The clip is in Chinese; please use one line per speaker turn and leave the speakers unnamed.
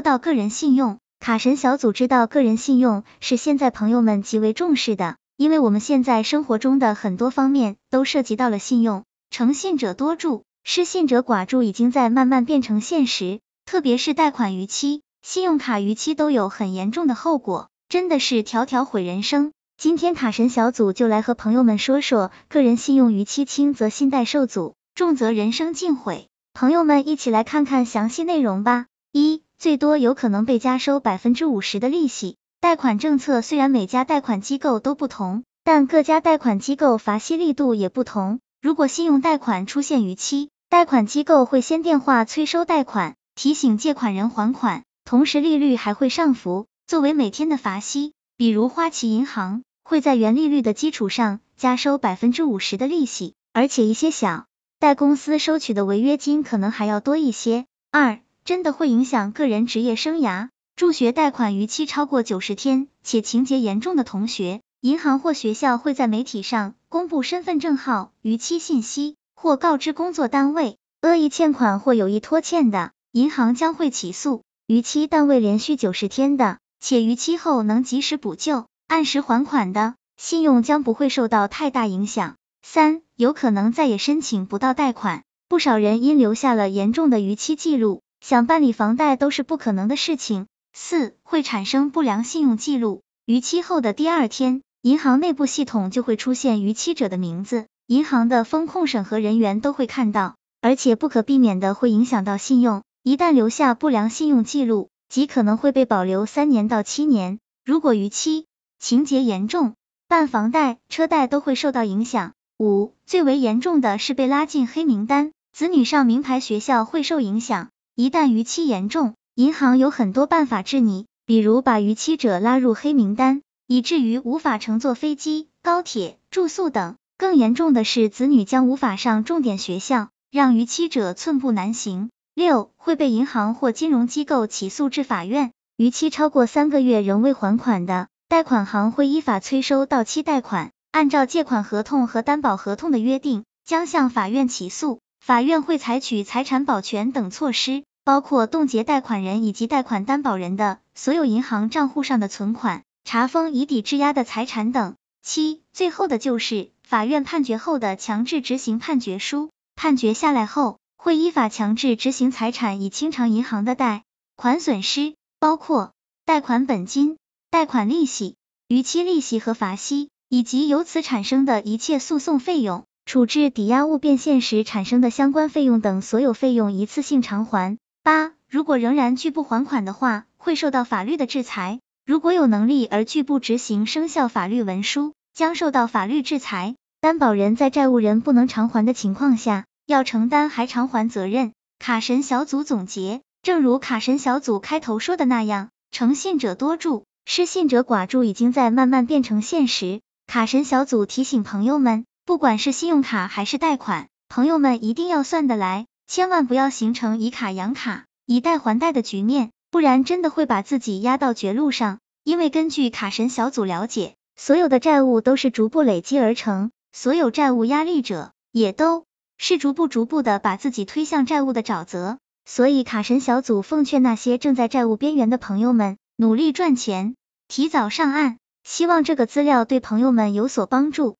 说到个人信用，卡神小组知道个人信用是现在朋友们极为重视的，因为我们现在生活中的很多方面都涉及到了信用。诚信者多助，失信者寡助，已经在慢慢变成现实。特别是贷款逾期、信用卡逾期都有很严重的后果，真的是条条毁人生。今天卡神小组就来和朋友们说说，个人信用逾期，轻则信贷受阻，重则人生尽毁。朋友们一起来看看详细内容吧。一、最多有可能被加收百分之五十的利息。贷款政策虽然每家贷款机构都不同，但各家贷款机构罚息力度也不同。如果信用贷款出现逾期，贷款机构会先电话催收贷款，提醒借款人还款，同时利率还会上浮，作为每天的罚息。比如花旗银行会在原利率的基础上加收百分之五十的利息，而且一些小贷公司收取的违约金可能还要多一些。二，真的会影响个人职业生涯。助学贷款逾期超过九十天且情节严重的同学。银行或学校会在媒体上公布身份证号逾期信息，或告知工作单位，恶意欠款或有意拖欠的，银行将会起诉。逾期但未连续九十天的，且逾期后能及时补救、按时还款的，信用将不会受到太大影响。三，有可能再也申请不到贷款。不少人因留下了严重的逾期记录，想办理房贷都是不可能的事情。四，会产生不良信用记录，逾期后的第二天。银行内部系统就会出现逾期者的名字，银行的风控审核人员都会看到，而且不可避免的会影响到信用。一旦留下不良信用记录，极可能会被保留三年到七年。如果逾期，情节严重，办房贷、车贷都会受到影响。五，最为严重的是被拉进黑名单，子女上名牌学校会受影响。一旦逾期严重，银行有很多办法治你，比如把逾期者拉入黑名单。以至于无法乘坐飞机、高铁、住宿等。更严重的是，子女将无法上重点学校，让逾期者寸步难行。六，会被银行或金融机构起诉至法院。逾期超过三个月仍未还款的，贷款行会依法催收到期贷款，按照借款合同和担保合同的约定，将向法院起诉。法院会采取财产保全等措施，包括冻结贷款人以及贷款担保人的所有银行账户上的存款。查封以抵质押的财产等。七，最后的就是法院判决后的强制执行判决书，判决下来后，会依法强制执行财产以清偿银行的贷款损失，包括贷款本金、贷款利息、逾期利息和罚息，以及由此产生的一切诉讼费用，处置抵押物变现时产生的相关费用等所有费用一次性偿还。八，如果仍然拒不还款的话，会受到法律的制裁。如果有能力而拒不执行生效法律文书，将受到法律制裁。担保人在债务人不能偿还的情况下，要承担还偿还责任。卡神小组总结，正如卡神小组开头说的那样，诚信者多助，失信者寡助，已经在慢慢变成现实。卡神小组提醒朋友们，不管是信用卡还是贷款，朋友们一定要算得来，千万不要形成以卡养卡，以贷还贷的局面。不然真的会把自己压到绝路上，因为根据卡神小组了解，所有的债务都是逐步累积而成，所有债务压力者也都是逐步逐步的把自己推向债务的沼泽。所以卡神小组奉劝那些正在债务边缘的朋友们，努力赚钱，提早上岸。希望这个资料对朋友们有所帮助。